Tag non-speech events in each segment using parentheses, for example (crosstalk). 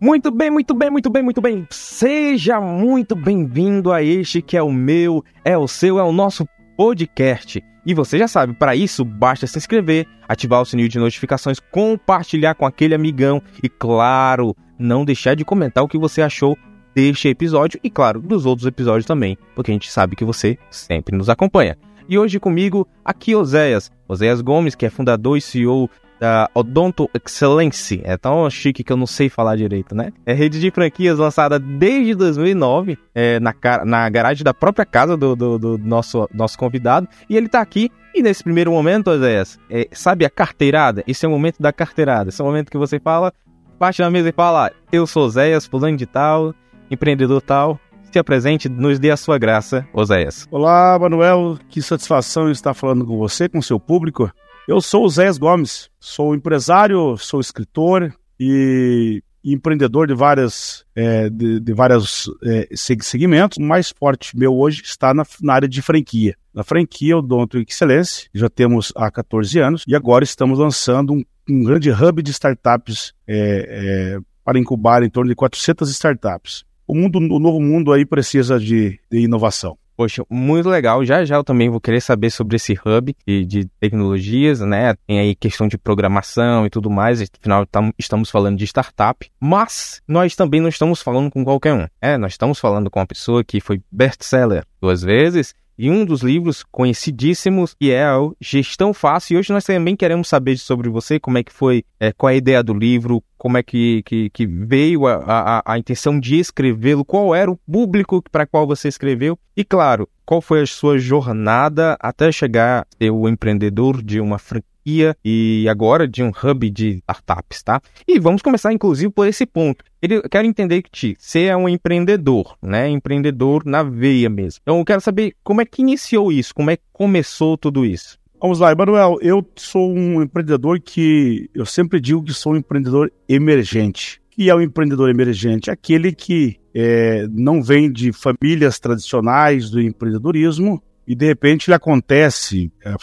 Muito bem, muito bem, muito bem, muito bem. Seja muito bem-vindo a este que é o meu, é o seu, é o nosso podcast. E você já sabe, para isso basta se inscrever, ativar o sininho de notificações, compartilhar com aquele amigão e, claro, não deixar de comentar o que você achou deste episódio e, claro, dos outros episódios também, porque a gente sabe que você sempre nos acompanha. E hoje comigo, aqui Oséias, Oséias Gomes, que é fundador e CEO da Odonto Excellence. É tão chique que eu não sei falar direito, né? É rede de franquias lançada desde 2009, é, na, na garagem da própria casa do, do, do, nosso, nosso convidado. E ele tá aqui. E nesse primeiro momento, Oséias, é, sabe a carteirada? Esse é o momento da carteirada. Esse é o momento que você fala, bate na mesa e fala: Eu sou Oséias, fulano de tal, empreendedor tal. Se apresente, nos dê a sua graça, Oséias. Olá, Manuel. Que satisfação estar falando com você, com seu público. Eu sou o Zé Gomes, sou empresário, sou escritor e empreendedor de várias é, de, de vários é, segmentos. O mais forte meu hoje está na, na área de franquia. Na franquia Odonto Excelência, já temos há 14 anos e agora estamos lançando um, um grande hub de startups é, é para incubar em torno de 400 startups. O mundo, o novo mundo aí precisa de, de inovação. Poxa, muito legal. Já já eu também vou querer saber sobre esse hub de, de tecnologias, né? Tem aí questão de programação e tudo mais. Afinal, tam, estamos falando de startup. Mas nós também não estamos falando com qualquer um. É, nós estamos falando com uma pessoa que foi best-seller duas vezes e um dos livros conhecidíssimos, que é o Gestão Fácil. E hoje nós também queremos saber sobre você, como é que foi, é, qual é a ideia do livro, como é que, que, que veio a, a, a intenção de escrevê-lo, qual era o público para qual você escreveu e, claro, qual foi a sua jornada até chegar a ser o empreendedor de uma franquia e agora de um hub de startups, tá? E vamos começar, inclusive, por esse ponto. Eu quero entender que você é um empreendedor, né? Empreendedor na veia mesmo. Então, eu quero saber como é que iniciou isso, como é que começou tudo isso. Vamos lá, Emanuel. Eu sou um empreendedor que eu sempre digo que sou um empreendedor emergente. E é um empreendedor emergente aquele que é, não vem de famílias tradicionais do empreendedorismo, e de repente ele acontece, é,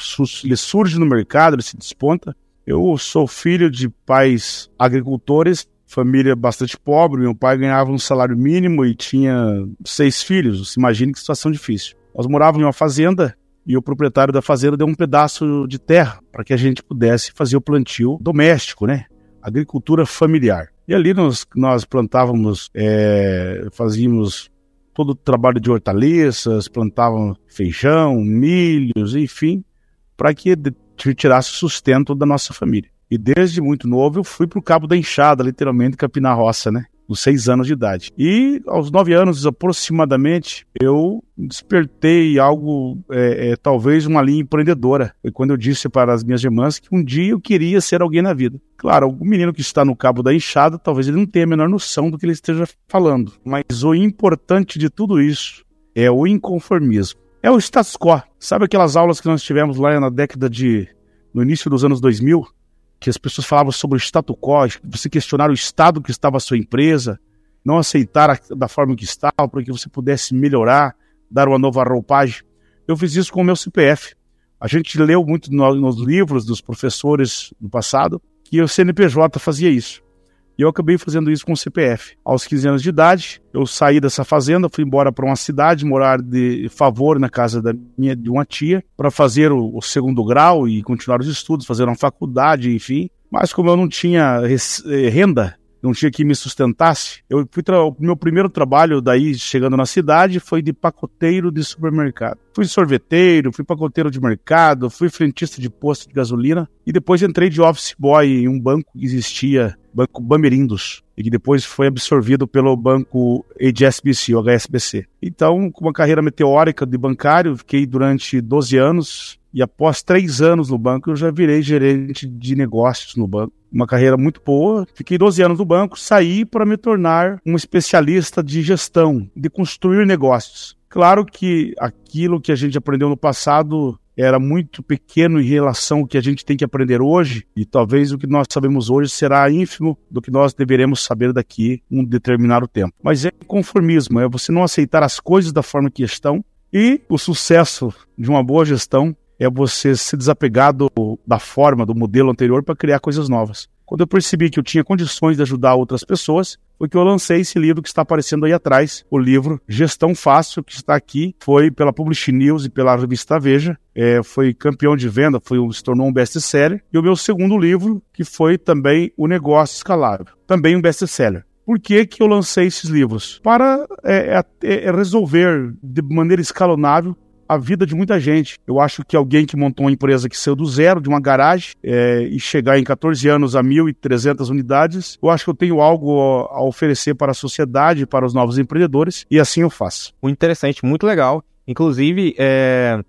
ele surge no mercado, ele se desponta. Eu sou filho de pais agricultores, família bastante pobre. Meu pai ganhava um salário mínimo e tinha seis filhos. Você imagina que situação difícil. Nós morávamos em uma fazenda e o proprietário da fazenda deu um pedaço de terra para que a gente pudesse fazer o plantio doméstico, né? Agricultura familiar. E ali nós, nós plantávamos, é, fazíamos todo o trabalho de hortaliças, plantavam feijão, milhos, enfim, para que tirasse sustento da nossa família. E desde muito novo eu fui para o Cabo da Enxada, literalmente, capinar roça, né? Dos seis anos de idade. E aos nove anos aproximadamente, eu despertei algo, é, é, talvez uma linha empreendedora. Foi quando eu disse para as minhas irmãs que um dia eu queria ser alguém na vida. Claro, o menino que está no cabo da enxada, talvez ele não tenha a menor noção do que ele esteja falando. Mas o importante de tudo isso é o inconformismo. É o status quo. Sabe aquelas aulas que nós tivemos lá na década de. no início dos anos 2000? Que as pessoas falavam sobre o status quo, você questionar o estado que estava a sua empresa, não aceitar a, da forma que estava, para que você pudesse melhorar, dar uma nova roupagem. Eu fiz isso com o meu CPF. A gente leu muito no, nos livros dos professores do passado que o CNPJ fazia isso. E eu acabei fazendo isso com o CPF. Aos 15 anos de idade, eu saí dessa fazenda, fui embora para uma cidade, morar de favor na casa da minha, de uma tia, para fazer o, o, segundo grau e continuar os estudos, fazer uma faculdade, enfim. Mas como eu não tinha eh, renda, não tinha que me sustentasse, eu fui o meu primeiro trabalho daí chegando na cidade foi de pacoteiro de supermercado. Fui sorveteiro, fui pacoteiro de mercado, fui frentista de posto de gasolina e depois entrei de office boy em um banco que existia Banco Bamerindos, e que depois foi absorvido pelo banco HSBC, HSBC. Então, com uma carreira meteórica de bancário, fiquei durante 12 anos, e após três anos no banco, eu já virei gerente de negócios no banco. Uma carreira muito boa. Fiquei 12 anos no banco, saí para me tornar um especialista de gestão, de construir negócios. Claro que aquilo que a gente aprendeu no passado era muito pequeno em relação ao que a gente tem que aprender hoje, e talvez o que nós sabemos hoje será ínfimo do que nós deveremos saber daqui um determinado tempo. Mas é conformismo, é você não aceitar as coisas da forma que estão, e o sucesso de uma boa gestão é você se desapegar do, da forma, do modelo anterior para criar coisas novas. Quando eu percebi que eu tinha condições de ajudar outras pessoas, foi que eu lancei esse livro que está aparecendo aí atrás, o livro Gestão Fácil, que está aqui, foi pela Publish News e pela revista Veja, é, foi campeão de venda, foi, se tornou um best-seller, e o meu segundo livro, que foi também O Negócio Escalável, também um best-seller. Por que, que eu lancei esses livros? Para é, é, é resolver de maneira escalonável a vida de muita gente. Eu acho que alguém que montou uma empresa que saiu do zero, de uma garagem, é, e chegar em 14 anos a 1.300 unidades, eu acho que eu tenho algo a oferecer para a sociedade, para os novos empreendedores, e assim eu faço. Muito interessante, muito legal. Inclusive, é,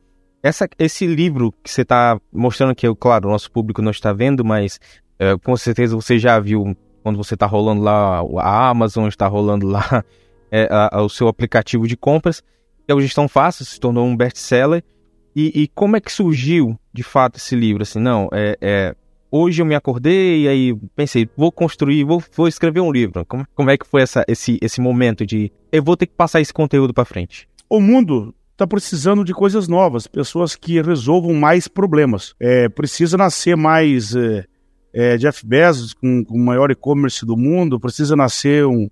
essa, esse livro que você está mostrando que, claro, o nosso público não está vendo, mas é, com certeza você já viu quando você está rolando lá a Amazon, está rolando lá (laughs) é, a, a, o seu aplicativo de compras é o Gestão Fácil, se tornou um best-seller. E, e, como é que surgiu, de fato, esse livro? Assim, não, é, é, hoje eu me acordei e aí pensei, vou construir, vou, vou escrever um livro. Como, como é que foi essa, esse, esse momento de eu vou ter que passar esse conteúdo para frente? O mundo está precisando de coisas novas, pessoas que resolvam mais problemas. É, precisa nascer mais é, é, Jeff Bezos com, com o maior e-commerce do mundo, precisa nascer um,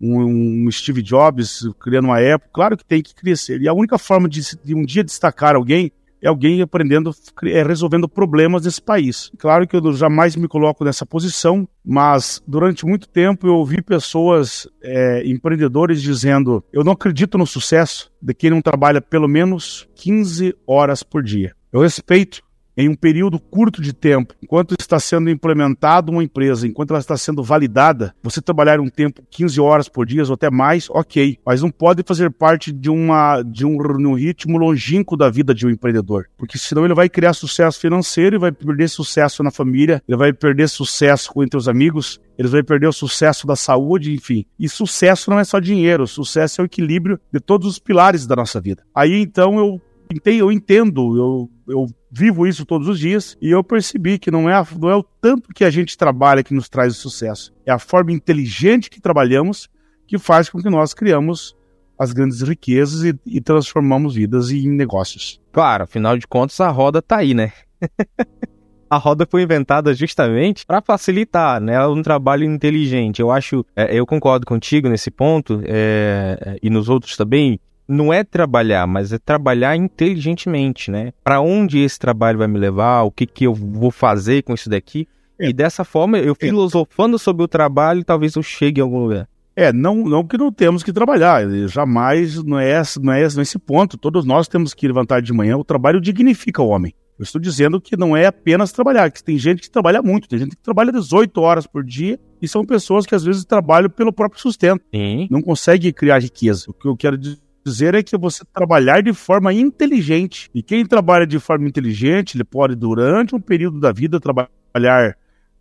um, um, Steve Jobs criando uma época, claro que tem que crescer. E a única forma de, de um dia destacar alguém é alguém aprendendo, é, resolvendo problemas desse país. Claro que eu jamais me coloco nessa posição, mas durante muito tempo eu ouvi pessoas, é, empreendedores, dizendo: eu não acredito no sucesso de quem não trabalha pelo menos 15 horas por dia. Eu respeito em um período curto de tempo, enquanto está sendo implementada uma empresa, enquanto ela está sendo validada, você trabalhar um tempo 15 horas por dia ou até mais, ok, mas não pode fazer parte de, uma, de um, um ritmo longínquo da vida de um empreendedor, porque senão ele vai criar sucesso financeiro e vai perder sucesso na família, ele vai perder sucesso entre os amigos, eles vão perder o sucesso da saúde, enfim. E sucesso não é só dinheiro, sucesso é o equilíbrio de todos os pilares da nossa vida. Aí então eu eu entendo, eu, eu vivo isso todos os dias e eu percebi que não é, a, não é o tanto que a gente trabalha que nos traz o sucesso, é a forma inteligente que trabalhamos que faz com que nós criamos as grandes riquezas e, e transformamos vidas em negócios. Claro, afinal de contas a roda tá aí, né? (laughs) a roda foi inventada justamente para facilitar, né, um trabalho inteligente. Eu acho, é, eu concordo contigo nesse ponto é, é e nos outros também não é trabalhar, mas é trabalhar inteligentemente, né? Para onde esse trabalho vai me levar, o que, que eu vou fazer com isso daqui. É. E dessa forma, eu é. filosofando sobre o trabalho, talvez eu chegue em algum lugar. É, não, não que não temos que trabalhar, jamais não é, não é nesse ponto. Todos nós temos que levantar de manhã, o trabalho dignifica o homem. Eu estou dizendo que não é apenas trabalhar, que tem gente que trabalha muito, tem gente que trabalha 18 horas por dia e são pessoas que às vezes trabalham pelo próprio sustento. Sim. Não consegue criar riqueza. O que eu quero dizer dizer é que você trabalhar de forma inteligente. E quem trabalha de forma inteligente, ele pode, durante um período da vida, trabalhar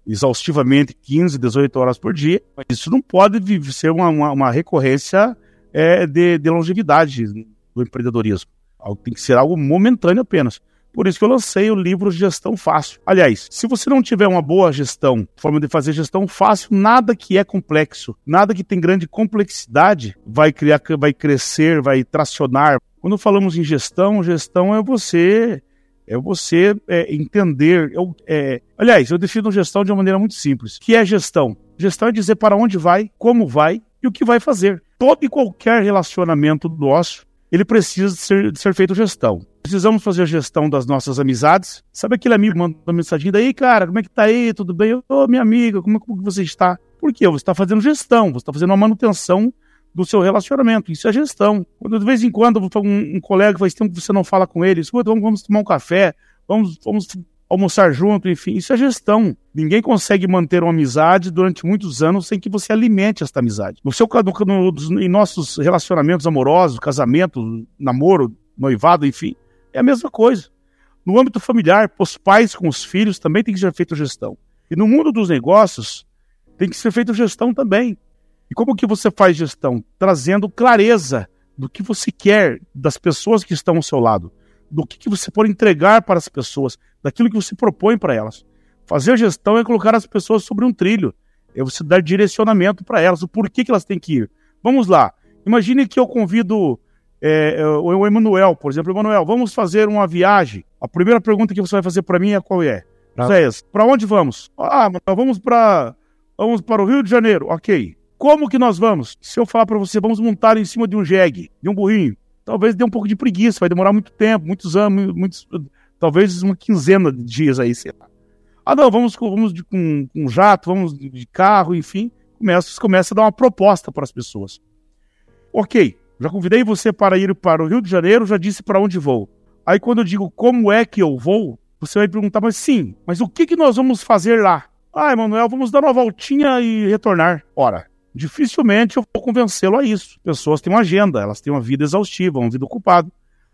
exaustivamente 15, 18 horas por dia, mas isso não pode ser uma, uma, uma recorrência é, de, de longevidade do empreendedorismo. Tem que ser algo momentâneo apenas. Por isso que eu lancei o livro Gestão Fácil. Aliás, se você não tiver uma boa gestão, forma de fazer gestão fácil, nada que é complexo, nada que tem grande complexidade vai criar, vai crescer, vai tracionar. Quando falamos em gestão, gestão é você é você é, entender. Eu, é, aliás, eu defino gestão de uma maneira muito simples. O que é gestão? Gestão é dizer para onde vai, como vai e o que vai fazer. Todo e qualquer relacionamento nosso, ele precisa ser, ser feito gestão. Precisamos fazer a gestão das nossas amizades. Sabe aquele amigo manda uma mensagem daí, cara, como é que tá aí? Tudo bem? Ô, oh, minha amiga, como, como você está? Por quê? Você está fazendo gestão, você está fazendo uma manutenção do seu relacionamento. Isso é gestão. Quando de vez em quando um, um colega faz tempo que você não fala com ele, escuta, vamos, vamos tomar um café, vamos, vamos almoçar junto, enfim, isso é gestão. Ninguém consegue manter uma amizade durante muitos anos sem que você alimente esta amizade. No seu no, no, em nossos relacionamentos amorosos, casamento, namoro, noivado, enfim, é a mesma coisa. No âmbito familiar, os pais com os filhos também tem que ser feita gestão. E no mundo dos negócios, tem que ser feita gestão também. E como que você faz gestão? Trazendo clareza do que você quer das pessoas que estão ao seu lado, do que, que você pode entregar para as pessoas, daquilo que você propõe para elas. Fazer gestão é colocar as pessoas sobre um trilho, é você dar direcionamento para elas, o porquê que elas têm que ir. Vamos lá. Imagine que eu convido é, é o Emanuel, por exemplo, Emanuel, vamos fazer uma viagem. A primeira pergunta que você vai fazer para mim é qual é? Pra... Zéias, para onde vamos? Ah, vamos para vamos para o Rio de Janeiro. OK. Como que nós vamos? Se eu falar para você, vamos montar em cima de um jegue, de um burrinho, talvez dê um pouco de preguiça, vai demorar muito tempo, muitos anos, muitos, talvez uma quinzena de dias aí, sei lá. Ah, não, vamos, vamos de, com, com jato, vamos de carro, enfim. Começa, começa a dar uma proposta para as pessoas. Ok, já convidei você para ir para o Rio de Janeiro, já disse para onde vou. Aí quando eu digo como é que eu vou, você vai perguntar, mas sim, mas o que, que nós vamos fazer lá? Ah, Emanuel, vamos dar uma voltinha e retornar. Ora, dificilmente eu vou convencê-lo a isso. Pessoas têm uma agenda, elas têm uma vida exaustiva, uma vida ocupada.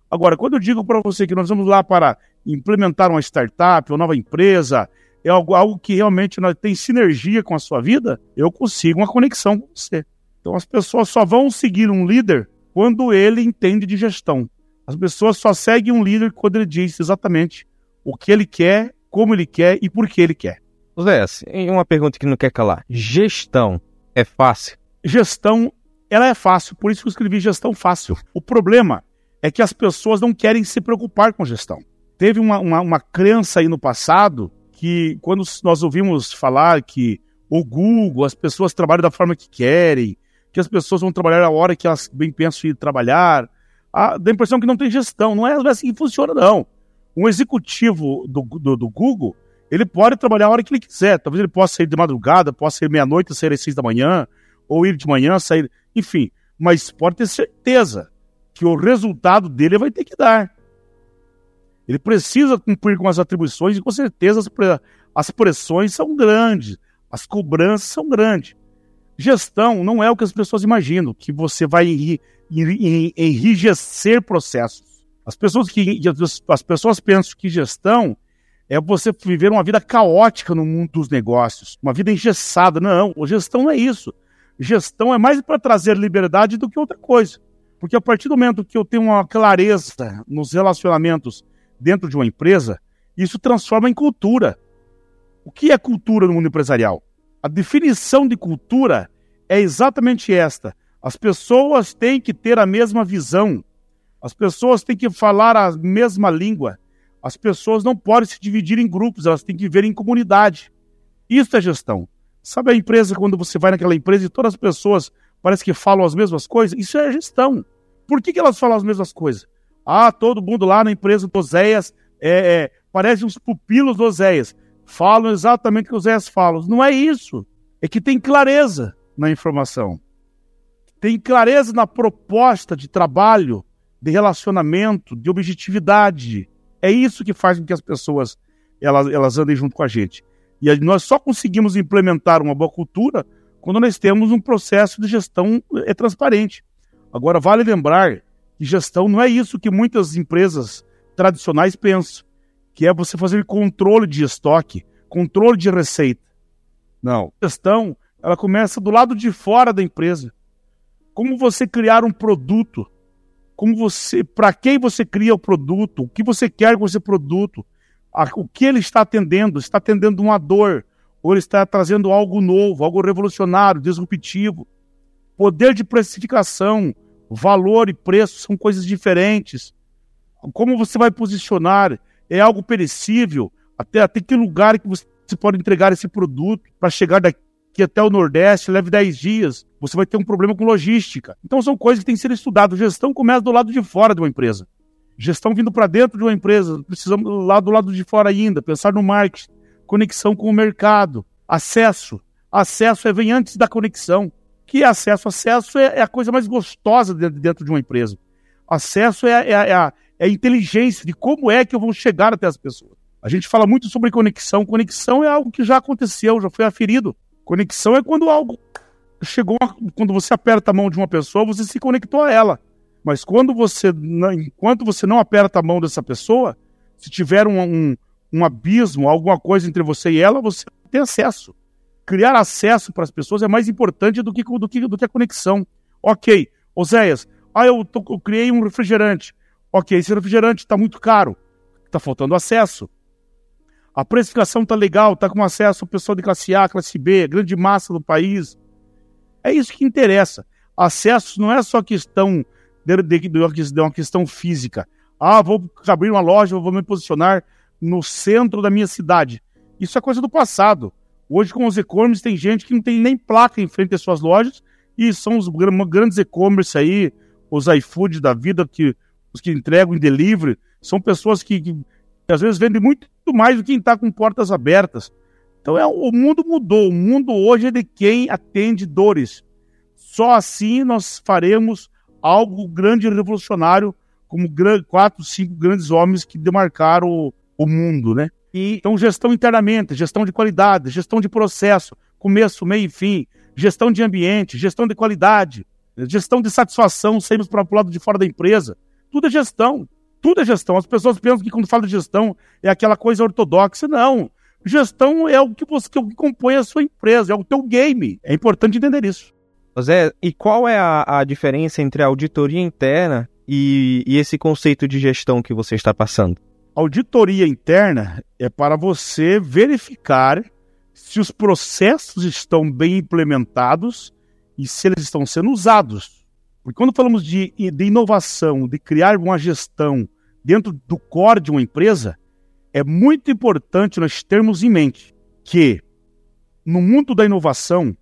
Agora, quando eu digo para você que nós vamos lá para implementar uma startup, uma nova empresa, é algo, algo que realmente tem sinergia com a sua vida, eu consigo uma conexão com você. Então as pessoas só vão seguir um líder quando ele entende de gestão. As pessoas só seguem um líder quando ele diz exatamente o que ele quer, como ele quer e por que ele quer. Zé, uma pergunta que não quer calar. Gestão é fácil? Gestão, ela é fácil, por isso que eu escrevi gestão fácil. O problema é que as pessoas não querem se preocupar com gestão. Teve uma, uma, uma crença aí no passado que, quando nós ouvimos falar que o Google, as pessoas trabalham da forma que querem, que as pessoas vão trabalhar a hora que elas bem pensam em trabalhar, a, dá a impressão que não tem gestão. Não é, é assim que funciona, não. Um executivo do, do, do Google, ele pode trabalhar a hora que ele quiser. Talvez ele possa sair de madrugada, possa sair meia-noite, sair às seis da manhã, ou ir de manhã, sair. Enfim, mas pode ter certeza que o resultado dele vai ter que dar. Ele precisa cumprir com as atribuições e com certeza as pressões são grandes, as cobranças são grandes. Gestão não é o que as pessoas imaginam, que você vai enrijecer processos. As pessoas que as pessoas pensam que gestão é você viver uma vida caótica no mundo dos negócios, uma vida engessada. Não, gestão não é isso. Gestão é mais para trazer liberdade do que outra coisa. Porque a partir do momento que eu tenho uma clareza nos relacionamentos dentro de uma empresa, isso transforma em cultura. O que é cultura no mundo empresarial? A definição de cultura é exatamente esta. As pessoas têm que ter a mesma visão. As pessoas têm que falar a mesma língua. As pessoas não podem se dividir em grupos, elas têm que viver em comunidade. Isso é gestão. Sabe a empresa, quando você vai naquela empresa e todas as pessoas parecem que falam as mesmas coisas? Isso é gestão. Por que, que elas falam as mesmas coisas? Ah, todo mundo lá na empresa do Oséias é, é, parece uns pupilos do Oséias. Falam exatamente o que o Oséias fala. Não é isso. É que tem clareza na informação. Tem clareza na proposta de trabalho, de relacionamento, de objetividade. É isso que faz com que as pessoas elas, elas andem junto com a gente. E nós só conseguimos implementar uma boa cultura quando nós temos um processo de gestão é, transparente. Agora, vale lembrar que gestão não é isso que muitas empresas tradicionais pensam, que é você fazer controle de estoque, controle de receita. Não. Gestão, ela começa do lado de fora da empresa. Como você criar um produto como você, para quem você cria o produto, o que você quer com esse produto, a, o que ele está atendendo, está atendendo uma dor, ou ele está trazendo algo novo, algo revolucionário, disruptivo. Poder de precificação, valor e preço são coisas diferentes. Como você vai posicionar? É algo perecível? Até, até que lugar que você pode entregar esse produto para chegar daqui que até o Nordeste leve 10 dias, você vai ter um problema com logística. Então são coisas que têm que ser estudadas. Gestão começa do lado de fora de uma empresa. Gestão vindo para dentro de uma empresa, precisamos lá do lado de fora ainda, pensar no marketing, conexão com o mercado, acesso. Acesso é, vem antes da conexão. Que é acesso? Acesso é, é a coisa mais gostosa dentro, dentro de uma empresa. Acesso é, é, é, a, é a inteligência de como é que eu vou chegar até as pessoas. A gente fala muito sobre conexão. Conexão é algo que já aconteceu, já foi aferido. Conexão é quando algo chegou, quando você aperta a mão de uma pessoa, você se conectou a ela. Mas quando você, enquanto você não aperta a mão dessa pessoa, se tiver um, um, um abismo, alguma coisa entre você e ela, você tem acesso. Criar acesso para as pessoas é mais importante do que, do que, do que a conexão. Ok, Oséias, ah, eu, tô, eu criei um refrigerante. Ok, esse refrigerante está muito caro, está faltando acesso. A precificação está legal, está com acesso ao pessoal de classe A, classe B, grande massa do país. É isso que interessa. Acesso não é só questão de, de, de uma questão física. Ah, vou abrir uma loja, vou me posicionar no centro da minha cidade. Isso é coisa do passado. Hoje, com os e-commerce, tem gente que não tem nem placa em frente às suas lojas e são os grandes e-commerce aí, os iFood da vida, que, os que entregam em delivery, são pessoas que, que, que às vezes vendem muito mais do que quem está com portas abertas. Então é, o mundo mudou. O mundo hoje é de quem atende dores. Só assim nós faremos algo grande e revolucionário, como quatro, cinco grandes homens que demarcaram o, o mundo, né? E, então, gestão internamente, gestão de qualidade, gestão de processo, começo, meio e fim, gestão de ambiente, gestão de qualidade, gestão de satisfação, saímos para o lado de fora da empresa. Tudo é gestão. Tudo é gestão. As pessoas pensam que quando fala de gestão é aquela coisa ortodoxa. Não. Gestão é o que você que compõe a sua empresa, é o teu game. É importante entender isso. José, e qual é a, a diferença entre a auditoria interna e, e esse conceito de gestão que você está passando? Auditoria interna é para você verificar se os processos estão bem implementados e se eles estão sendo usados. Porque quando falamos de, de inovação, de criar uma gestão dentro do core de uma empresa, é muito importante nós termos em mente que no mundo da inovação,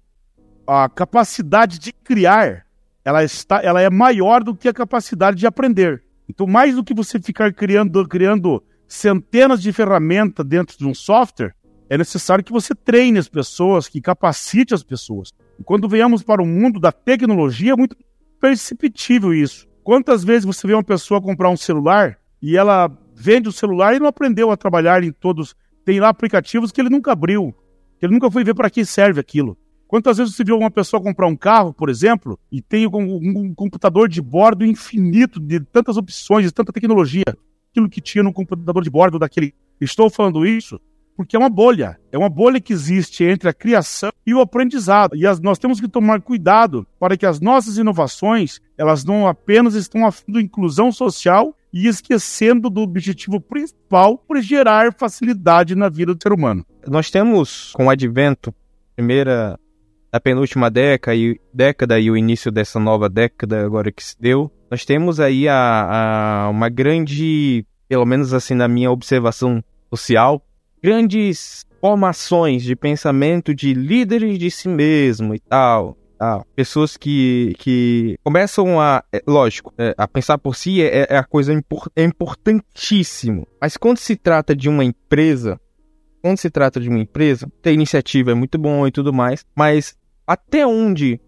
a capacidade de criar ela, está, ela é maior do que a capacidade de aprender. Então, mais do que você ficar criando, criando centenas de ferramentas dentro de um software, é necessário que você treine as pessoas, que capacite as pessoas. E quando venhamos para o mundo da tecnologia, é muito perceptível isso. Quantas vezes você vê uma pessoa comprar um celular e ela vende o celular e não aprendeu a trabalhar em todos. Tem lá aplicativos que ele nunca abriu, que ele nunca foi ver para que serve aquilo. Quantas vezes você viu uma pessoa comprar um carro, por exemplo, e tem um, um, computador de bordo infinito, de tantas opções, de tanta tecnologia, aquilo que tinha no computador de bordo daquele. Estou falando isso porque é uma bolha. É uma bolha que existe entre a criação e o aprendizado. E as, nós temos que tomar cuidado para que as nossas inovações, elas não apenas estão afetando inclusão social e esquecendo do objetivo principal por gerar facilidade na vida do ser humano. Nós temos, com o advento, primeira da penúltima década e, década e o início dessa nova década agora que se deu, nós temos aí a, a uma grande, pelo menos assim na minha observação social, grandes formações de pensamento de líderes de si mesmo e tal. Pessoas que, que começam a, é, lógico, é, a pensar por si é, é a coisa impor, é importantíssimo. Mas quando se trata de uma empresa, quando se trata de uma empresa, ter iniciativa é muito bom e tudo mais, mas até onde,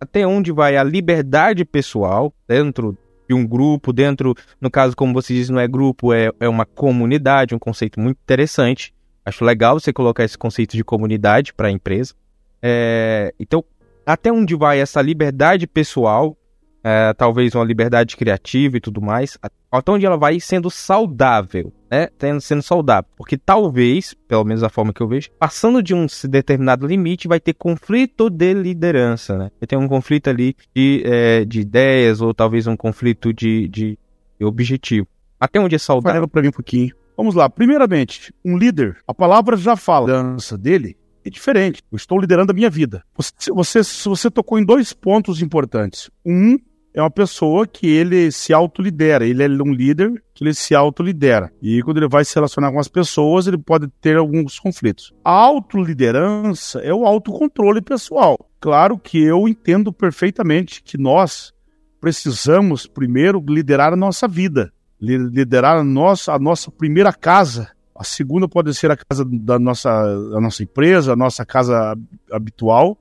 até onde vai a liberdade pessoal dentro de um grupo, dentro, no caso, como você diz, não é grupo, é, é uma comunidade, um conceito muito interessante. Acho legal você colocar esse conceito de comunidade para a empresa. É, então, até onde vai essa liberdade pessoal, é, talvez uma liberdade criativa e tudo mais, até onde ela vai sendo saudável, né? Sendo saudável. Porque talvez, pelo menos a forma que eu vejo, passando de um determinado limite, vai ter conflito de liderança, né? Vai ter um conflito ali de, é, de ideias ou talvez um conflito de, de objetivo. Até onde é saudável? para mim um pouquinho. Vamos lá. Primeiramente, um líder, a palavra já fala. A liderança dele é diferente. Eu estou liderando a minha vida. Você, você, você tocou em dois pontos importantes. Um é uma pessoa que ele se autolidera, ele é um líder que ele se autolidera. E quando ele vai se relacionar com as pessoas, ele pode ter alguns conflitos. A autoliderança é o autocontrole pessoal. Claro que eu entendo perfeitamente que nós precisamos primeiro liderar a nossa vida, liderar a nossa, a nossa primeira casa, a segunda pode ser a casa da nossa, da nossa empresa, a nossa casa habitual,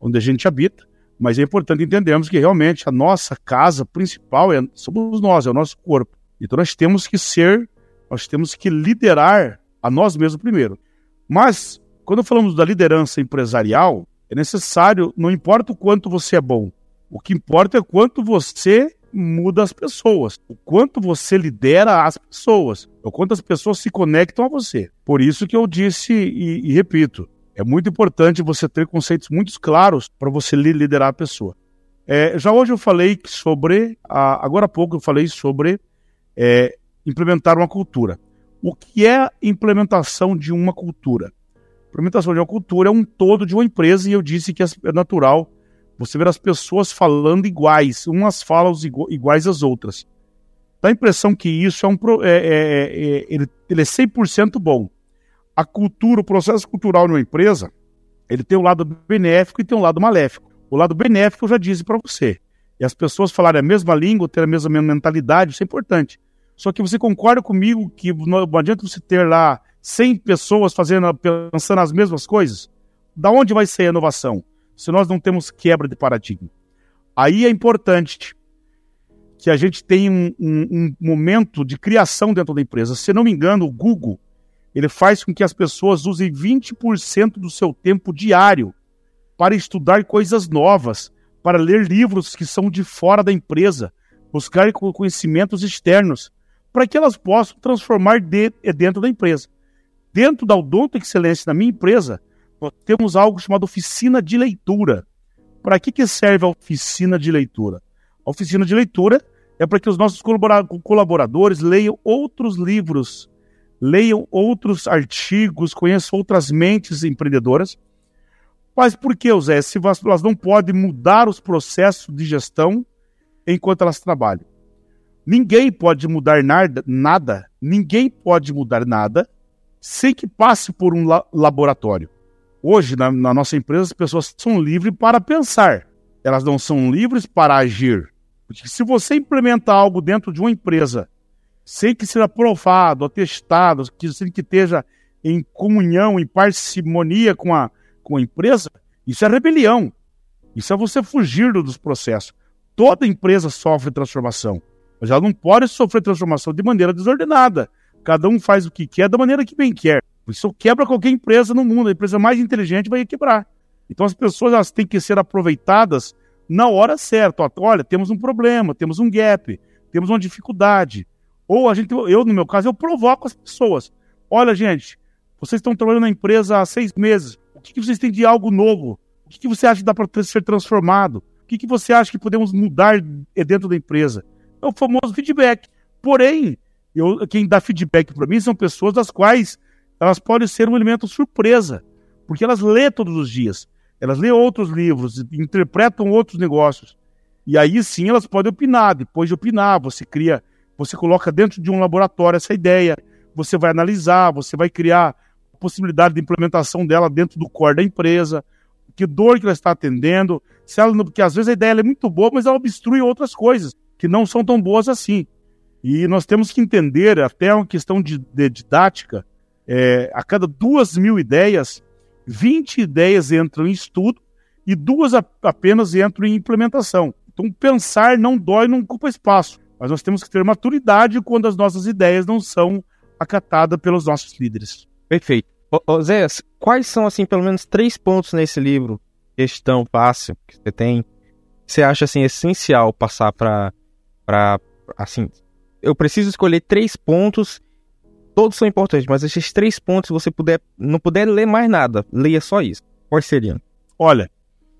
onde a gente habita. Mas é importante entendermos que realmente a nossa casa principal é, somos nós, é o nosso corpo. Então nós temos que ser, nós temos que liderar a nós mesmos primeiro. Mas, quando falamos da liderança empresarial, é necessário, não importa o quanto você é bom, o que importa é quanto você muda as pessoas, o quanto você lidera as pessoas, o quanto as pessoas se conectam a você. Por isso que eu disse e, e repito, é muito importante você ter conceitos muito claros para você liderar a pessoa. É, já hoje eu falei sobre, agora há pouco eu falei sobre é, implementar uma cultura. O que é implementação de uma cultura? A implementação de uma cultura é um todo de uma empresa e eu disse que é natural Você vê as pessoas falando iguais, umas falam iguais às outras. Dá a impressão que isso é um é, é, é, ele, ele é 100% bom. A cultura, o processo cultural numa empresa, ele tem um lado benéfico e tem um lado maléfico. O lado benéfico eu já disse para você. E as pessoas falarem a mesma língua, ter a mesma mentalidade, isso é importante. Só que você concorda comigo que não adianta você ter lá 100 pessoas fazendo, pensando as mesmas coisas? Da onde vai sair a inovação? Se nós não temos quebra de paradigma. Aí é importante que a gente tenha um, um, um momento de criação dentro da empresa. Se não me engano, o Google ele faz com que as pessoas usem 20% do seu tempo diário para estudar coisas novas, para ler livros que são de fora da empresa, buscar conhecimentos externos, para que elas possam transformar de, dentro da empresa. Dentro da Odonto Excelência, na minha empresa, nós temos algo chamado oficina de leitura. Para que, que serve a oficina de leitura? A oficina de leitura é para que os nossos colaboradores leiam outros livros, leiam outros artigos, conheçam outras mentes empreendedoras. Mas por que, Zé? Se elas não podem mudar os processos de gestão enquanto elas trabalham. Ninguém pode mudar nada, nada, ninguém pode mudar nada sem que passe por um la laboratório. Hoje, na, na nossa empresa, as pessoas são livres para pensar, elas não são livres para agir. Porque se você implementa algo dentro de uma empresa sem que seja aprovado, atestado, que, sem que esteja em comunhão, em parcimonia com a, com a empresa, isso é rebelião. Isso é você fugir dos processos. Toda empresa sofre transformação, mas ela não pode sofrer transformação de maneira desordenada. Cada um faz o que quer da maneira que bem quer. Isso quebra qualquer empresa no mundo. A empresa mais inteligente vai quebrar. Então as pessoas elas têm que ser aproveitadas na hora certa. Olha, temos um problema, temos um gap, temos uma dificuldade. Ou a gente, eu no meu caso, eu provoco as pessoas. Olha, gente, vocês estão trabalhando na empresa há seis meses. O que, que vocês têm de algo novo? O que, que você acha que dá para ser transformado? O que, que você acha que podemos mudar dentro da empresa? É o famoso feedback. Porém, eu, quem dá feedback para mim são pessoas das quais elas podem ser um elemento surpresa, porque elas lêem todos os dias. Elas lêem outros livros, interpretam outros negócios. E aí sim elas podem opinar. Depois de opinar, você cria, você coloca dentro de um laboratório essa ideia, você vai analisar, você vai criar a possibilidade de implementação dela dentro do core da empresa, que dor que ela está atendendo, se ela, porque às vezes a ideia é muito boa, mas ela obstrui outras coisas que não são tão boas assim. E nós temos que entender, até uma questão de, de didática, é, a cada duas mil ideias, 20 ideias entram em estudo e duas apenas entram em implementação. Então, pensar não dói, não ocupa espaço. Mas nós temos que ter maturidade quando as nossas ideias não são acatadas pelos nossos líderes. Perfeito. Ô, Zé, quais são, assim, pelo menos três pontos nesse livro, questão fácil, que você tem, que você acha, assim, essencial passar para, assim, eu preciso escolher três pontos Todos são importantes, mas esses três pontos, se você puder, não puder ler mais nada, leia só isso. Quais seriam? Olha,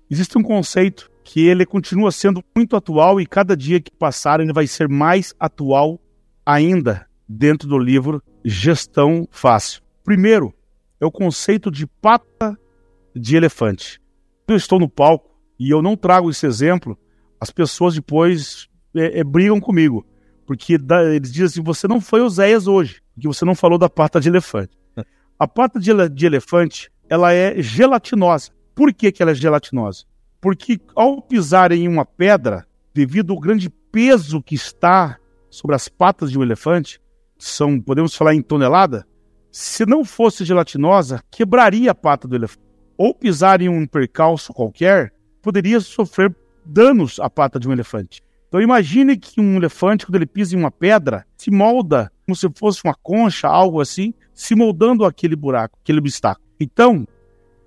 existe um conceito que ele continua sendo muito atual e cada dia que passar ele vai ser mais atual ainda dentro do livro Gestão Fácil. Primeiro, é o conceito de pata de elefante. Eu estou no palco e eu não trago esse exemplo, as pessoas depois é, é, brigam comigo. Porque eles dizem assim: você não foi Oséias hoje, porque você não falou da pata de elefante. A pata de, de elefante ela é gelatinosa. Por que, que ela é gelatinosa? Porque ao pisar em uma pedra, devido ao grande peso que está sobre as patas de um elefante, são, podemos falar em tonelada, se não fosse gelatinosa, quebraria a pata do elefante. Ou pisar em um percalço qualquer, poderia sofrer danos à pata de um elefante. Então imagine que um elefante, quando ele pisa em uma pedra, se molda como se fosse uma concha, algo assim, se moldando aquele buraco, aquele obstáculo. Então,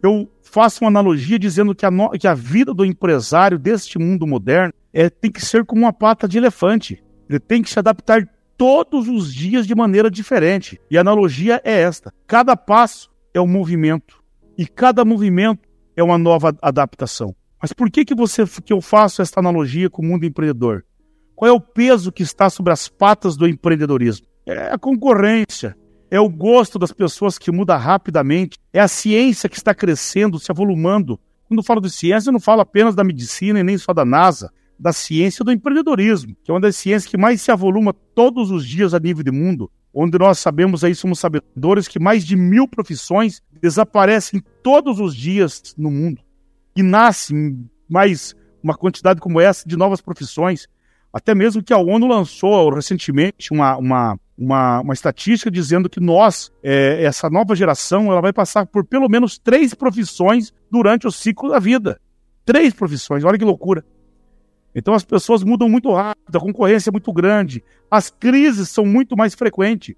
eu faço uma analogia dizendo que a, no... que a vida do empresário deste mundo moderno é, tem que ser como uma pata de elefante. Ele tem que se adaptar todos os dias de maneira diferente. E a analogia é esta: cada passo é um movimento e cada movimento é uma nova adaptação. Mas por que, que, você, que eu faço esta analogia com o mundo empreendedor? Qual é o peso que está sobre as patas do empreendedorismo? É a concorrência, é o gosto das pessoas que muda rapidamente, é a ciência que está crescendo, se avolumando. Quando eu falo de ciência, eu não falo apenas da medicina e nem só da NASA, da ciência do empreendedorismo, que é uma das ciências que mais se avoluma todos os dias a nível de mundo, onde nós sabemos aí, somos sabedores, que mais de mil profissões desaparecem todos os dias no mundo. E nascem mais uma quantidade como essa de novas profissões. Até mesmo que a ONU lançou recentemente uma, uma, uma, uma estatística dizendo que nós, é, essa nova geração, ela vai passar por pelo menos três profissões durante o ciclo da vida. Três profissões, olha que loucura. Então as pessoas mudam muito rápido, a concorrência é muito grande, as crises são muito mais frequentes.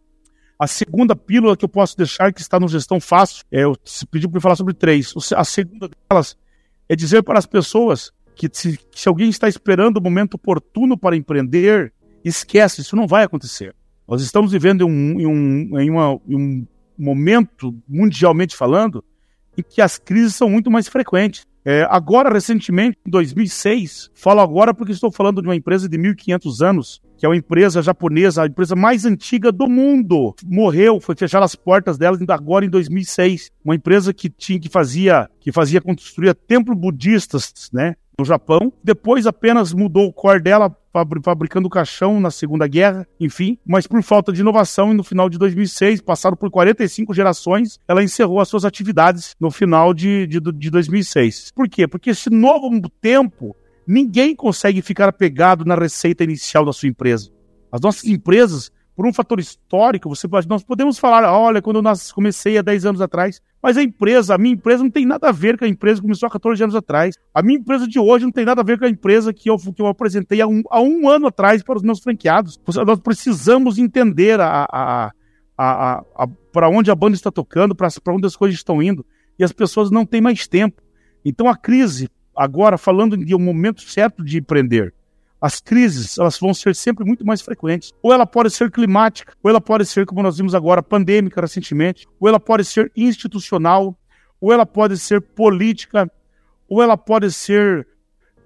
A segunda pílula que eu posso deixar, que está no Gestão Fácil, é, eu pedi para falar sobre três. A segunda delas é dizer para as pessoas que se, se alguém está esperando o momento oportuno para empreender, esquece, isso não vai acontecer. Nós estamos vivendo em um, em um, em uma, em um momento, mundialmente falando, em que as crises são muito mais frequentes. É, agora, recentemente, em 2006, falo agora porque estou falando de uma empresa de 1.500 anos, que é uma empresa japonesa, a empresa mais antiga do mundo. Morreu, foi fechar as portas dela agora em 2006. Uma empresa que tinha que fazia, que fazia construir templos budistas, né? no Japão. Depois apenas mudou o core dela, fabricando caixão na Segunda Guerra, enfim. Mas por falta de inovação, e no final de 2006, passado por 45 gerações, ela encerrou as suas atividades no final de, de, de 2006. Por quê? Porque esse novo tempo, ninguém consegue ficar apegado na receita inicial da sua empresa. As nossas empresas por um fator histórico, você nós podemos falar, olha, quando eu comecei há 10 anos atrás, mas a empresa, a minha empresa não tem nada a ver com a empresa que começou há 14 anos atrás. A minha empresa de hoje não tem nada a ver com a empresa que eu, que eu apresentei há um, há um ano atrás para os meus franqueados. Nós precisamos entender a, a, a, a para onde a banda está tocando, para onde as coisas estão indo, e as pessoas não têm mais tempo. Então a crise, agora falando de um momento certo de empreender, as crises elas vão ser sempre muito mais frequentes. Ou ela pode ser climática, ou ela pode ser, como nós vimos agora, pandêmica recentemente, ou ela pode ser institucional, ou ela pode ser política, ou ela pode ser,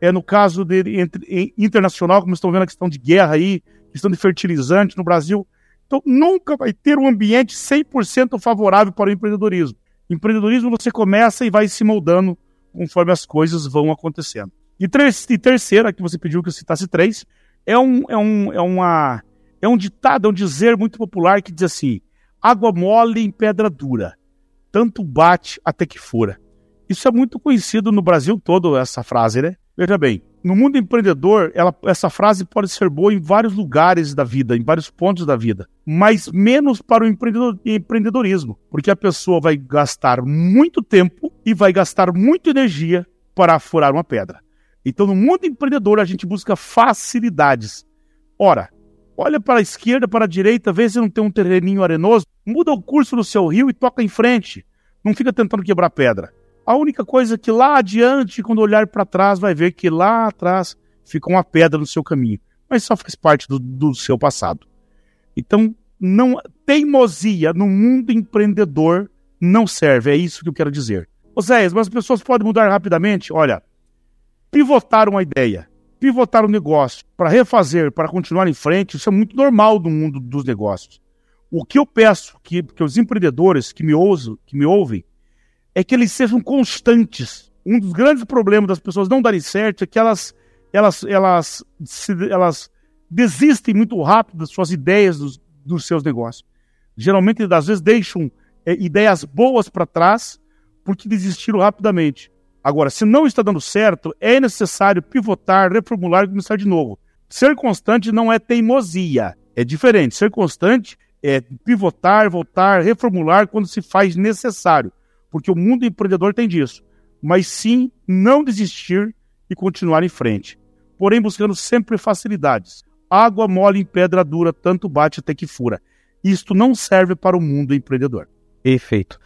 é, no caso de, entre, internacional, como estão vendo a questão de guerra aí, questão de fertilizante no Brasil. Então, nunca vai ter um ambiente 100% favorável para o empreendedorismo. Empreendedorismo você começa e vai se moldando conforme as coisas vão acontecendo. E, ter e terceira, que você pediu que eu citasse três, é um, é um, é uma, é um ditado, é um dizer muito popular que diz assim: água mole em pedra dura, tanto bate até que fura. Isso é muito conhecido no Brasil todo, essa frase, né? Veja bem, no mundo empreendedor, ela, essa frase pode ser boa em vários lugares da vida, em vários pontos da vida, mas menos para o empreendedor, empreendedorismo, porque a pessoa vai gastar muito tempo e vai gastar muita energia para furar uma pedra. Então, no mundo empreendedor, a gente busca facilidades. Ora, olha para a esquerda, para a direita, vê se não tem um terreninho arenoso, muda o curso do seu rio e toca em frente. Não fica tentando quebrar pedra. A única coisa é que lá adiante, quando olhar para trás, vai ver que lá atrás fica uma pedra no seu caminho. Mas só faz parte do, do seu passado. Então, não teimosia no mundo empreendedor não serve. É isso que eu quero dizer. Oséias, mas as pessoas podem mudar rapidamente? Olha, pivotar uma ideia, pivotar um negócio para refazer, para continuar em frente, isso é muito normal no mundo dos negócios. O que eu peço que, que os empreendedores que me, ousam, que me ouvem é que eles sejam constantes. Um dos grandes problemas das pessoas não darem certo é que elas, elas, elas, se, elas desistem muito rápido das suas ideias dos, dos seus negócios. Geralmente, às vezes, deixam é, ideias boas para trás porque desistiram rapidamente. Agora, se não está dando certo, é necessário pivotar, reformular e começar de novo. Ser constante não é teimosia, é diferente. Ser constante é pivotar, voltar, reformular quando se faz necessário, porque o mundo empreendedor tem disso. Mas sim, não desistir e continuar em frente. Porém, buscando sempre facilidades. Água mole em pedra dura, tanto bate até que fura. Isto não serve para o mundo empreendedor. Perfeito.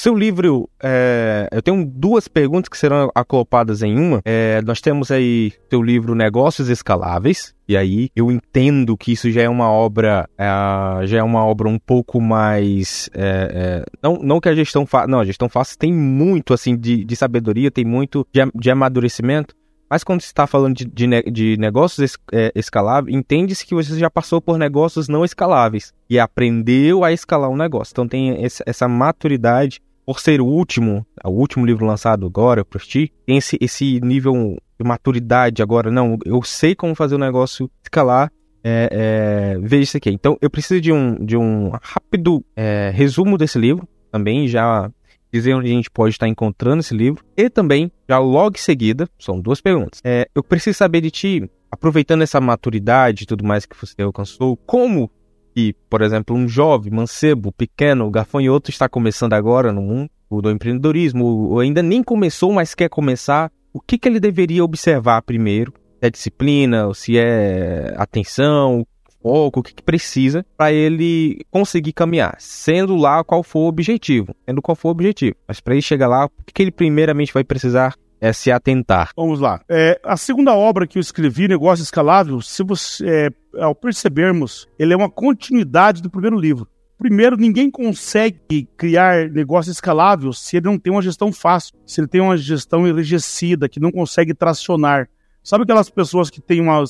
Seu livro, é, eu tenho duas perguntas que serão acopladas em uma. É, nós temos aí seu livro Negócios Escaláveis, e aí eu entendo que isso já é uma obra, é, já é uma obra um pouco mais, é, é não, não que a gestão faça, não, a gestão faça tem muito assim de, de sabedoria, tem muito de, de amadurecimento, mas quando está falando de, de, de negócios é, escaláveis, entende-se que você já passou por negócios não escaláveis e aprendeu a escalar um negócio. Então tem essa maturidade por ser o último, o último livro lançado agora, por ti, tem esse, esse nível de maturidade agora. Não, eu sei como fazer o negócio escalar. É, é, veja isso aqui. Então, eu preciso de um, de um rápido é, resumo desse livro também, já dizer onde a gente pode estar encontrando esse livro. E também, já logo em seguida, são duas perguntas. É, eu preciso saber de ti, aproveitando essa maturidade e tudo mais que você alcançou, como que, por exemplo, um jovem, mancebo, pequeno, gafanhoto está começando agora no mundo do empreendedorismo, ou ainda nem começou, mas quer começar, o que, que ele deveria observar primeiro? Se é disciplina, ou se é atenção, foco, o que, que precisa para ele conseguir caminhar, sendo lá qual for o objetivo, sendo qual for o objetivo. Mas para ele chegar lá, o que, que ele primeiramente vai precisar é se atentar. Vamos lá. É, a segunda obra que eu escrevi, Negócio Escalável, se você, é, ao percebermos, ele é uma continuidade do primeiro livro. Primeiro, ninguém consegue criar negócio escalável se ele não tem uma gestão fácil, se ele tem uma gestão enrijecida, que não consegue tracionar. Sabe aquelas pessoas que têm uma,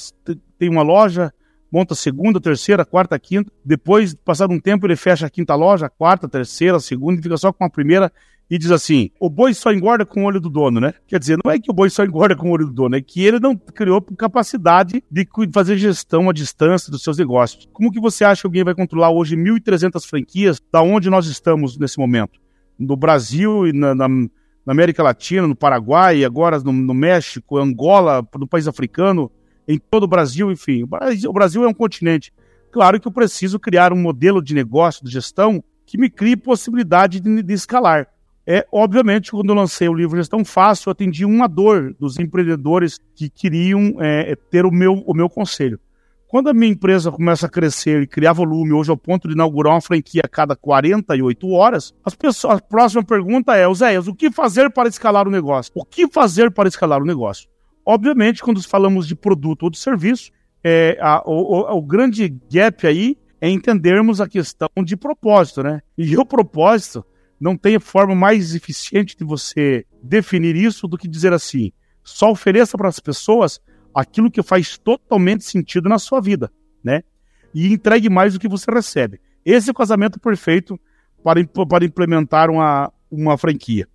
têm uma loja, monta segunda, terceira, quarta, quinta, depois, passado um tempo, ele fecha a quinta loja, a quarta, a terceira, a segunda, e fica só com a primeira e diz assim: o boi só engorda com o olho do dono, né? Quer dizer, não é que o boi só engorda com o olho do dono, é que ele não criou capacidade de fazer gestão à distância dos seus negócios. Como que você acha que alguém vai controlar hoje 1.300 franquias da onde nós estamos nesse momento? No Brasil e na, na, na América Latina, no Paraguai, agora no, no México, Angola, no país africano, em todo o Brasil, enfim. O Brasil, o Brasil é um continente. Claro que eu preciso criar um modelo de negócio, de gestão, que me crie possibilidade de, de escalar. É, obviamente, quando eu lancei o livro Gestão Fácil, eu atendi uma dor dos empreendedores que queriam é, ter o meu, o meu conselho. Quando a minha empresa começa a crescer e criar volume, hoje ao ponto de inaugurar uma franquia a cada 48 horas, as pessoas, a próxima pergunta é, Zéias, o que fazer para escalar o negócio? O que fazer para escalar o negócio? Obviamente, quando falamos de produto ou de serviço, é, a, o, o, grande gap aí é entendermos a questão de propósito, né? E o propósito não tem forma mais eficiente de você definir isso do que dizer assim: só ofereça para as pessoas aquilo que faz totalmente sentido na sua vida, né? E entregue mais do que você recebe. Esse é o casamento perfeito para, para implementar uma, uma franquia.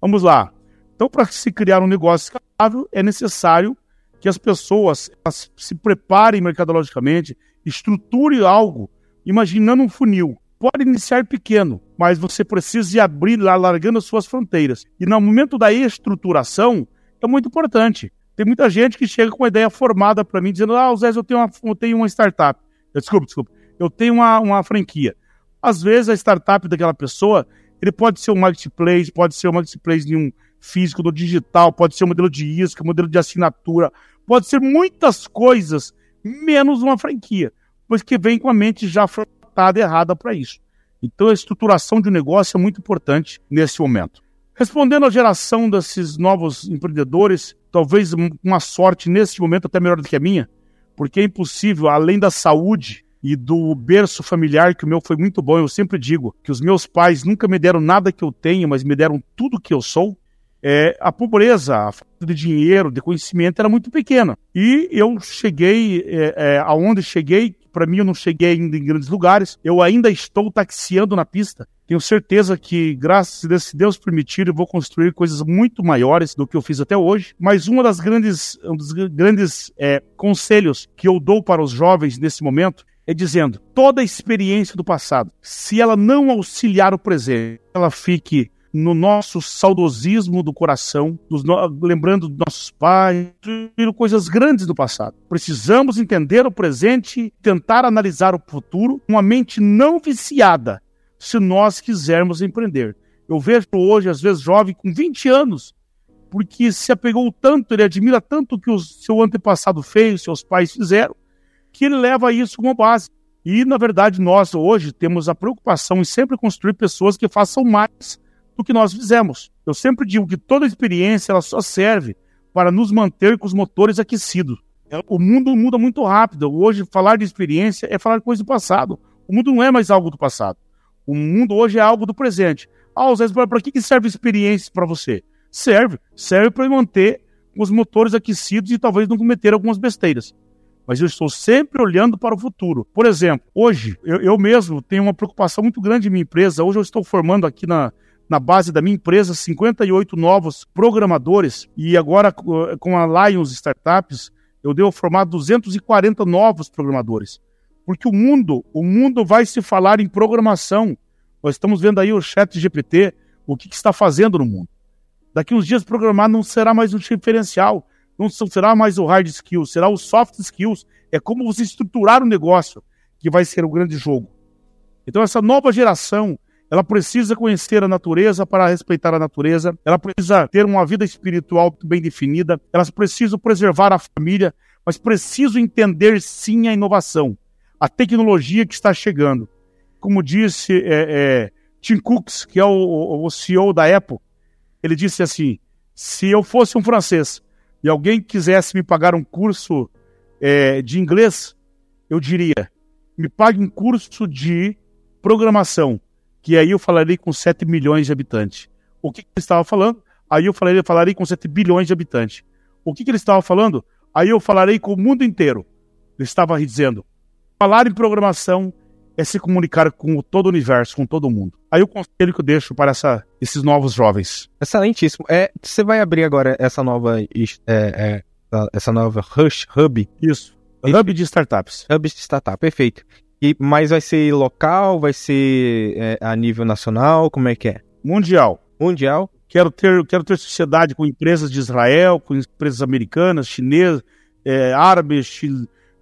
Vamos lá. Então, para se criar um negócio escalável, é necessário que as pessoas se preparem mercadologicamente, estruture algo, imaginando um funil pode iniciar pequeno, mas você precisa abrir lá, largando as suas fronteiras. E no momento da estruturação, é muito importante. Tem muita gente que chega com uma ideia formada para mim, dizendo: Ah, Zé, eu tenho uma, eu tenho uma startup. Eu, desculpa, desculpa. Eu tenho uma, uma franquia. Às vezes, a startup daquela pessoa, ele pode ser um marketplace, pode ser um marketplace de um físico, do digital, pode ser um modelo de isca, modelo de assinatura, pode ser muitas coisas, menos uma franquia, pois que vem com a mente já formatada errada para isso. Então, a estruturação de um negócio é muito importante nesse momento. Respondendo à geração desses novos empreendedores, talvez uma sorte nesse momento até melhor do que a minha, porque é impossível, além da saúde e do berço familiar, que o meu foi muito bom, eu sempre digo que os meus pais nunca me deram nada que eu tenho, mas me deram tudo que eu sou. É, a pobreza, a falta de dinheiro, de conhecimento era muito pequena. E eu cheguei é, é, aonde cheguei para mim, eu não cheguei ainda em grandes lugares. Eu ainda estou taxiando na pista. Tenho certeza que, graças a Deus, se Deus permitir, eu vou construir coisas muito maiores do que eu fiz até hoje. Mas uma das grandes, um dos grandes é, conselhos que eu dou para os jovens nesse momento é dizendo: toda experiência do passado, se ela não auxiliar o presente, ela fique no nosso saudosismo do coração, no... lembrando dos nossos pais, coisas grandes do passado. Precisamos entender o presente, tentar analisar o futuro, uma mente não viciada, se nós quisermos empreender. Eu vejo hoje, às vezes, jovem com 20 anos, porque se apegou tanto, ele admira tanto o que o seu antepassado fez, seus pais fizeram, que ele leva isso como base. E, na verdade, nós hoje temos a preocupação em sempre construir pessoas que façam mais do que nós fizemos. Eu sempre digo que toda experiência ela só serve para nos manter com os motores aquecidos. É, o mundo muda muito rápido. Hoje, falar de experiência é falar de coisa do passado. O mundo não é mais algo do passado. O mundo hoje é algo do presente. Ah, Zé, para que serve experiência para você? Serve. Serve para manter os motores aquecidos e talvez não cometer algumas besteiras. Mas eu estou sempre olhando para o futuro. Por exemplo, hoje, eu, eu mesmo tenho uma preocupação muito grande em minha empresa. Hoje eu estou formando aqui na, na base da minha empresa 58 novos programadores e agora com a Lions Startups eu devo formar 240 novos programadores. Porque o mundo, o mundo vai se falar em programação. Nós estamos vendo aí o chat GPT, o que, que está fazendo no mundo. Daqui uns dias programar não será mais um diferencial, não será mais o hard skills, será o soft skills. É como você estruturar o um negócio que vai ser o grande jogo. Então essa nova geração, ela precisa conhecer a natureza para respeitar a natureza, ela precisa ter uma vida espiritual bem definida, elas precisam preservar a família, mas precisam entender sim a inovação, a tecnologia que está chegando. Como disse é, é, Tim Cooks, que é o, o CEO da Apple, ele disse assim: se eu fosse um francês e alguém quisesse me pagar um curso é, de inglês, eu diria: me pague um curso de programação, que aí eu falaria com 7 milhões de habitantes. O que, que ele estava falando? Aí eu falaria, falaria com 7 bilhões de habitantes. O que, que ele estava falando? Aí eu falarei com o mundo inteiro. Ele estava dizendo: falar em programação é se comunicar com todo o universo, com todo mundo. Aí o conselho que eu deixo para essa, esses novos jovens. Excelentíssimo. É, você vai abrir agora essa nova, é, é, essa nova Rush Hub? Isso. Hub de startups. Hub de startup, perfeito. E, mas vai ser local, vai ser é, a nível nacional, como é que é? Mundial. Mundial. Quero ter, quero ter sociedade com empresas de Israel, com empresas americanas, chinesas, é, árabes, chi,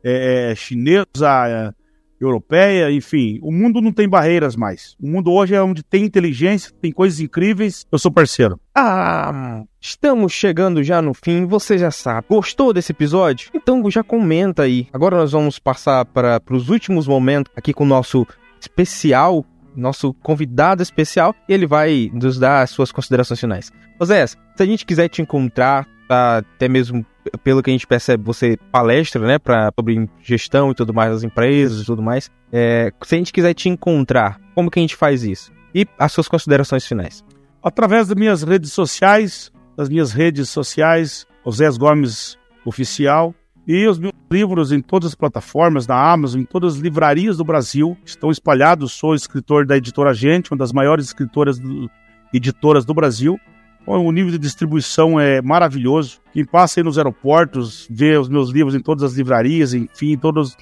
é, chinesa, europeia, enfim, o mundo não tem barreiras mais. O mundo hoje é onde tem inteligência, tem coisas incríveis. Eu sou parceiro. Ah, estamos chegando já no fim, você já sabe. Gostou desse episódio? Então já comenta aí. Agora nós vamos passar para os últimos momentos aqui com o nosso especial, nosso convidado especial, e ele vai nos dar as suas considerações finais. José, se a gente quiser te encontrar, tá, até mesmo pelo que a gente percebe, você palestra, né, pra, sobre gestão e tudo mais das empresas e tudo mais. É, se a gente quiser te encontrar, como que a gente faz isso? E as suas considerações finais? Através das minhas redes sociais, das minhas redes sociais, Osés Gomes Oficial, e os meus livros em todas as plataformas, na Amazon, em todas as livrarias do Brasil, estão espalhados. Sou escritor da editora Gente, uma das maiores escritoras do, editoras do Brasil. O nível de distribuição é maravilhoso. Quem passa aí nos aeroportos, vê os meus livros em todas as livrarias, enfim, em todas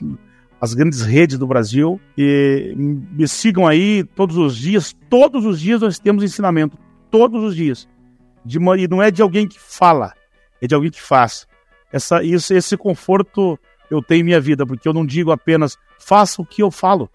as grandes redes do Brasil. E me sigam aí todos os dias. Todos os dias nós temos ensinamento. Todos os dias. De uma, e não é de alguém que fala, é de alguém que faz. Essa, isso, esse conforto eu tenho em minha vida, porque eu não digo apenas faça o que eu falo,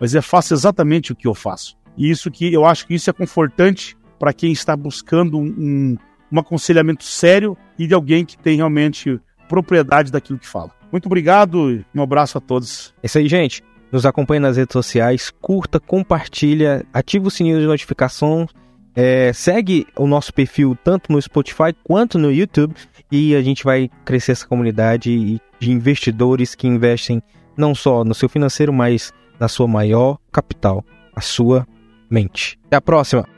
mas é faça exatamente o que eu faço. E isso que eu acho que isso é confortante para quem está buscando um, um aconselhamento sério e de alguém que tem realmente propriedade daquilo que fala. Muito obrigado e um abraço a todos. É isso aí, gente. Nos acompanhe nas redes sociais, curta, compartilha, ativa o sininho de notificação, é, segue o nosso perfil tanto no Spotify quanto no YouTube e a gente vai crescer essa comunidade de investidores que investem não só no seu financeiro, mas na sua maior capital, a sua mente. Até a próxima!